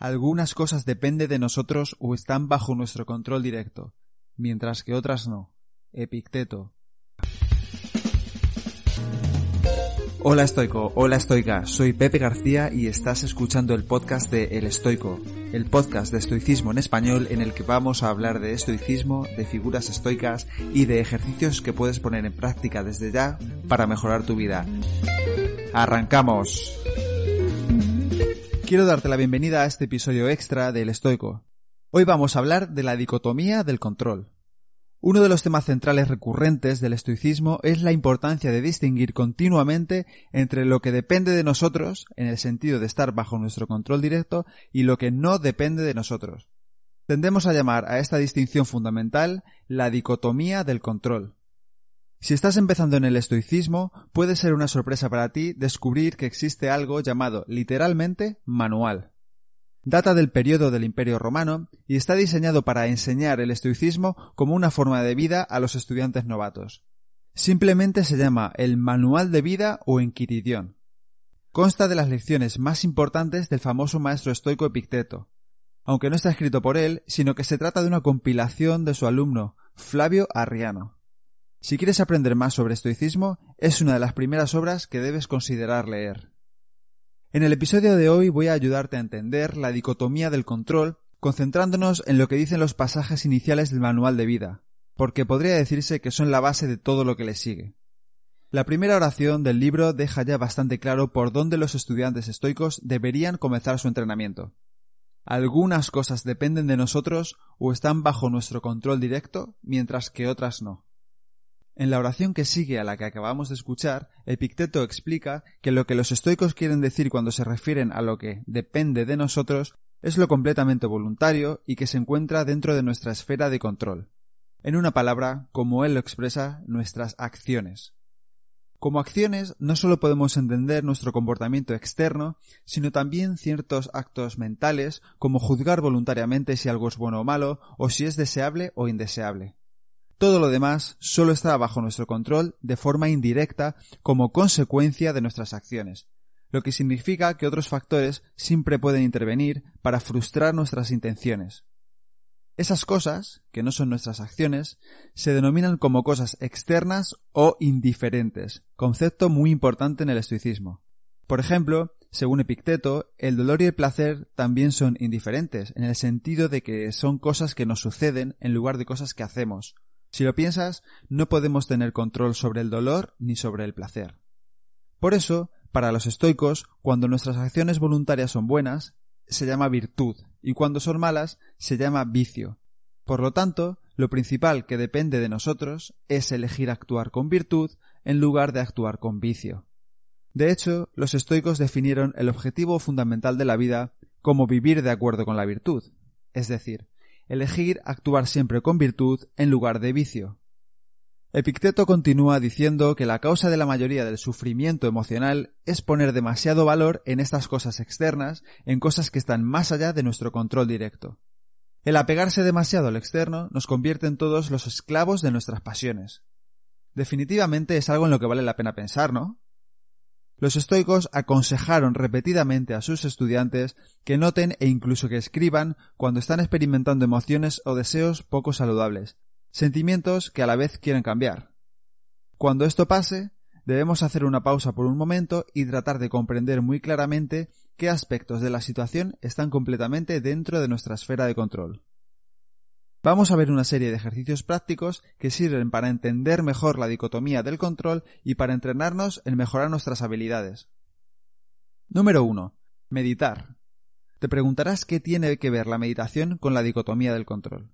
Algunas cosas dependen de nosotros o están bajo nuestro control directo, mientras que otras no. Epicteto. Hola estoico, hola estoica, soy Pepe García y estás escuchando el podcast de El Estoico, el podcast de estoicismo en español en el que vamos a hablar de estoicismo, de figuras estoicas y de ejercicios que puedes poner en práctica desde ya para mejorar tu vida. ¡Arrancamos! Quiero darte la bienvenida a este episodio extra del Estoico. Hoy vamos a hablar de la dicotomía del control. Uno de los temas centrales recurrentes del estoicismo es la importancia de distinguir continuamente entre lo que depende de nosotros, en el sentido de estar bajo nuestro control directo, y lo que no depende de nosotros. Tendemos a llamar a esta distinción fundamental la dicotomía del control. Si estás empezando en el estoicismo, puede ser una sorpresa para ti descubrir que existe algo llamado literalmente manual. Data del periodo del Imperio Romano y está diseñado para enseñar el estoicismo como una forma de vida a los estudiantes novatos. Simplemente se llama el Manual de Vida o Enquiridión. Consta de las lecciones más importantes del famoso maestro estoico Epicteto, aunque no está escrito por él, sino que se trata de una compilación de su alumno, Flavio Arriano. Si quieres aprender más sobre estoicismo, es una de las primeras obras que debes considerar leer. En el episodio de hoy voy a ayudarte a entender la dicotomía del control, concentrándonos en lo que dicen los pasajes iniciales del manual de vida, porque podría decirse que son la base de todo lo que le sigue. La primera oración del libro deja ya bastante claro por dónde los estudiantes estoicos deberían comenzar su entrenamiento. Algunas cosas dependen de nosotros o están bajo nuestro control directo, mientras que otras no. En la oración que sigue a la que acabamos de escuchar, Epicteto explica que lo que los estoicos quieren decir cuando se refieren a lo que depende de nosotros es lo completamente voluntario y que se encuentra dentro de nuestra esfera de control. En una palabra, como él lo expresa, nuestras acciones. Como acciones no solo podemos entender nuestro comportamiento externo, sino también ciertos actos mentales, como juzgar voluntariamente si algo es bueno o malo, o si es deseable o indeseable. Todo lo demás solo está bajo nuestro control de forma indirecta como consecuencia de nuestras acciones, lo que significa que otros factores siempre pueden intervenir para frustrar nuestras intenciones. Esas cosas, que no son nuestras acciones, se denominan como cosas externas o indiferentes, concepto muy importante en el estoicismo. Por ejemplo, según Epicteto, el dolor y el placer también son indiferentes, en el sentido de que son cosas que nos suceden en lugar de cosas que hacemos, si lo piensas, no podemos tener control sobre el dolor ni sobre el placer. Por eso, para los estoicos, cuando nuestras acciones voluntarias son buenas, se llama virtud, y cuando son malas, se llama vicio. Por lo tanto, lo principal que depende de nosotros es elegir actuar con virtud en lugar de actuar con vicio. De hecho, los estoicos definieron el objetivo fundamental de la vida como vivir de acuerdo con la virtud, es decir, elegir actuar siempre con virtud en lugar de vicio. Epicteto continúa diciendo que la causa de la mayoría del sufrimiento emocional es poner demasiado valor en estas cosas externas, en cosas que están más allá de nuestro control directo. El apegarse demasiado al externo nos convierte en todos los esclavos de nuestras pasiones. Definitivamente es algo en lo que vale la pena pensar, ¿no? Los estoicos aconsejaron repetidamente a sus estudiantes que noten e incluso que escriban cuando están experimentando emociones o deseos poco saludables, sentimientos que a la vez quieren cambiar. Cuando esto pase, debemos hacer una pausa por un momento y tratar de comprender muy claramente qué aspectos de la situación están completamente dentro de nuestra esfera de control. Vamos a ver una serie de ejercicios prácticos que sirven para entender mejor la dicotomía del control y para entrenarnos en mejorar nuestras habilidades. Número 1. Meditar. Te preguntarás qué tiene que ver la meditación con la dicotomía del control.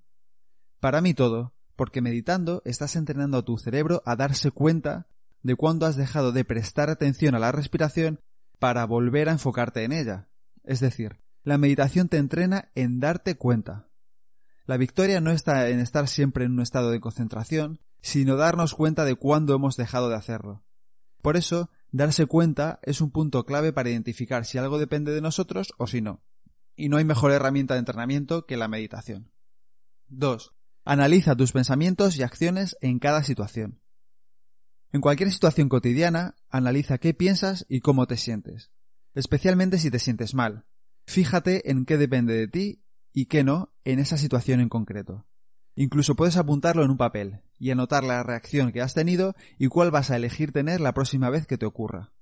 Para mí todo, porque meditando estás entrenando a tu cerebro a darse cuenta de cuándo has dejado de prestar atención a la respiración para volver a enfocarte en ella. Es decir, La meditación te entrena en darte cuenta. La victoria no está en estar siempre en un estado de concentración, sino darnos cuenta de cuándo hemos dejado de hacerlo. Por eso, darse cuenta es un punto clave para identificar si algo depende de nosotros o si no. Y no hay mejor herramienta de entrenamiento que la meditación. 2. Analiza tus pensamientos y acciones en cada situación. En cualquier situación cotidiana, analiza qué piensas y cómo te sientes, especialmente si te sientes mal. Fíjate en qué depende de ti y qué no en esa situación en concreto. Incluso puedes apuntarlo en un papel y anotar la reacción que has tenido y cuál vas a elegir tener la próxima vez que te ocurra.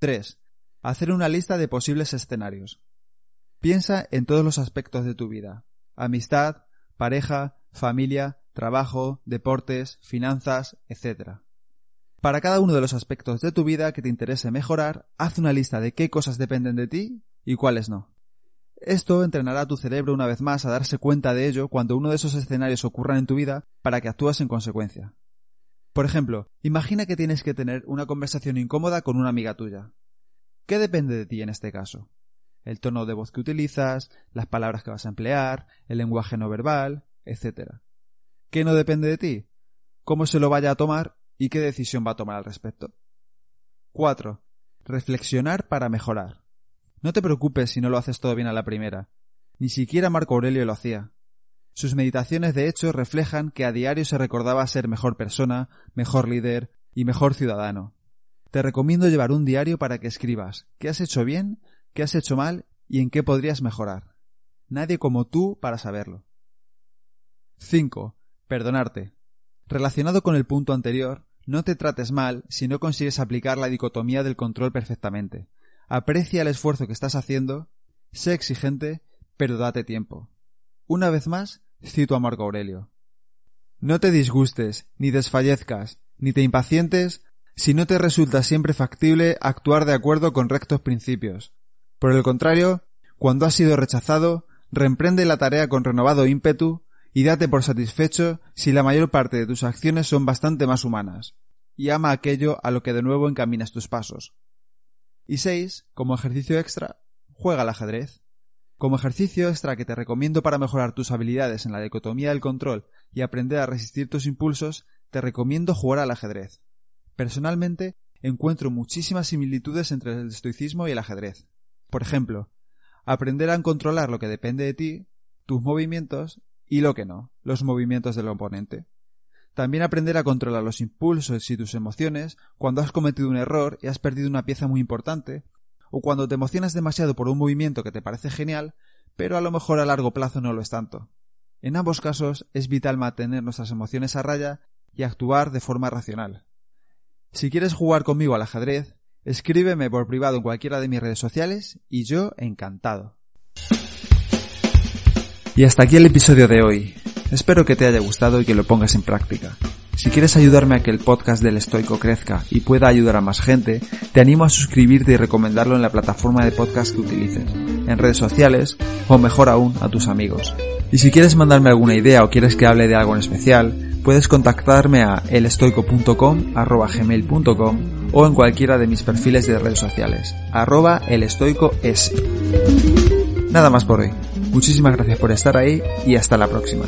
3. Hacer una lista de posibles escenarios. Piensa en todos los aspectos de tu vida. Amistad, pareja, familia, trabajo, deportes, finanzas, etc. Para cada uno de los aspectos de tu vida que te interese mejorar, haz una lista de qué cosas dependen de ti y cuáles no. Esto entrenará tu cerebro una vez más a darse cuenta de ello cuando uno de esos escenarios ocurran en tu vida para que actúes en consecuencia. Por ejemplo, imagina que tienes que tener una conversación incómoda con una amiga tuya. ¿Qué depende de ti en este caso? El tono de voz que utilizas, las palabras que vas a emplear, el lenguaje no verbal, etc. ¿Qué no depende de ti? ¿Cómo se lo vaya a tomar y qué decisión va a tomar al respecto? 4. Reflexionar para mejorar. No te preocupes si no lo haces todo bien a la primera. Ni siquiera Marco Aurelio lo hacía. Sus meditaciones, de hecho, reflejan que a diario se recordaba ser mejor persona, mejor líder y mejor ciudadano. Te recomiendo llevar un diario para que escribas qué has hecho bien, qué has hecho mal y en qué podrías mejorar. Nadie como tú para saberlo. 5. Perdonarte. Relacionado con el punto anterior, no te trates mal si no consigues aplicar la dicotomía del control perfectamente aprecia el esfuerzo que estás haciendo, sé exigente, pero date tiempo. Una vez más, cito a Marco Aurelio. No te disgustes, ni desfallezcas, ni te impacientes si no te resulta siempre factible actuar de acuerdo con rectos principios. Por el contrario, cuando has sido rechazado, reemprende la tarea con renovado ímpetu y date por satisfecho si la mayor parte de tus acciones son bastante más humanas, y ama aquello a lo que de nuevo encaminas tus pasos. Y 6. Como ejercicio extra, juega al ajedrez. Como ejercicio extra que te recomiendo para mejorar tus habilidades en la dicotomía del control y aprender a resistir tus impulsos, te recomiendo jugar al ajedrez. Personalmente, encuentro muchísimas similitudes entre el estoicismo y el ajedrez. Por ejemplo, aprender a controlar lo que depende de ti, tus movimientos y lo que no, los movimientos del oponente. También aprender a controlar los impulsos y tus emociones cuando has cometido un error y has perdido una pieza muy importante, o cuando te emocionas demasiado por un movimiento que te parece genial, pero a lo mejor a largo plazo no lo es tanto. En ambos casos es vital mantener nuestras emociones a raya y actuar de forma racional. Si quieres jugar conmigo al ajedrez, escríbeme por privado en cualquiera de mis redes sociales y yo encantado. Y hasta aquí el episodio de hoy. Espero que te haya gustado y que lo pongas en práctica. Si quieres ayudarme a que el podcast del estoico crezca y pueda ayudar a más gente, te animo a suscribirte y recomendarlo en la plataforma de podcast que utilices, en redes sociales o mejor aún a tus amigos. Y si quieres mandarme alguna idea o quieres que hable de algo en especial, puedes contactarme a elestoico.com gmail.com o en cualquiera de mis perfiles de redes sociales, arroba elestoicoes. Nada más por hoy. Muchísimas gracias por estar ahí y hasta la próxima.